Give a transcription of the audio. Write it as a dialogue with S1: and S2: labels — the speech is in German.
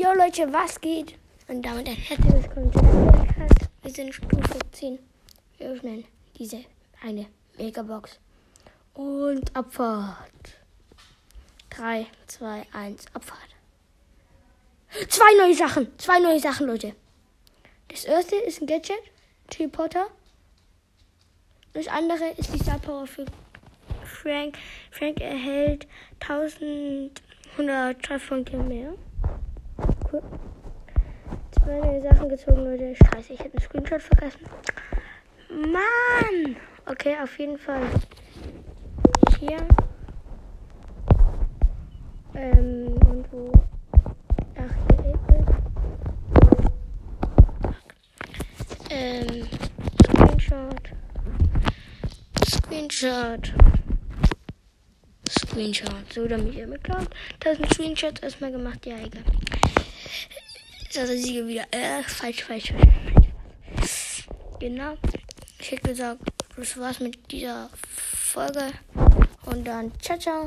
S1: Jo Leute, was geht? Und damit ein herzliches Willkommen. Wir sind Stufe 10. Wir öffnen diese eine Megabox. Und Abfahrt. 3, 2, 1, Abfahrt. Zwei neue Sachen. Zwei neue Sachen, Leute. Das erste ist ein Gadget. Teleporter. Das andere ist die Star Power für Frank. Frank erhält 1100 Trefferpunkte mehr. Cool. Zwei neue Sachen gezogen, Leute. Scheiße, ich hätte einen Screenshot vergessen. Mann! Okay, auf jeden Fall. Hier. Ähm, und wo? Ach, hier April. Ähm, Screenshot. Screenshot. Screenshot. So, damit ihr mitkommt. 1000 Screenshots erstmal gemacht. Ja, egal. Ist also Siege wieder. Äh, falsch, falsch, falsch, falsch. Genau. Ich hätte gesagt, das war's mit dieser Folge. Und dann ciao, ciao.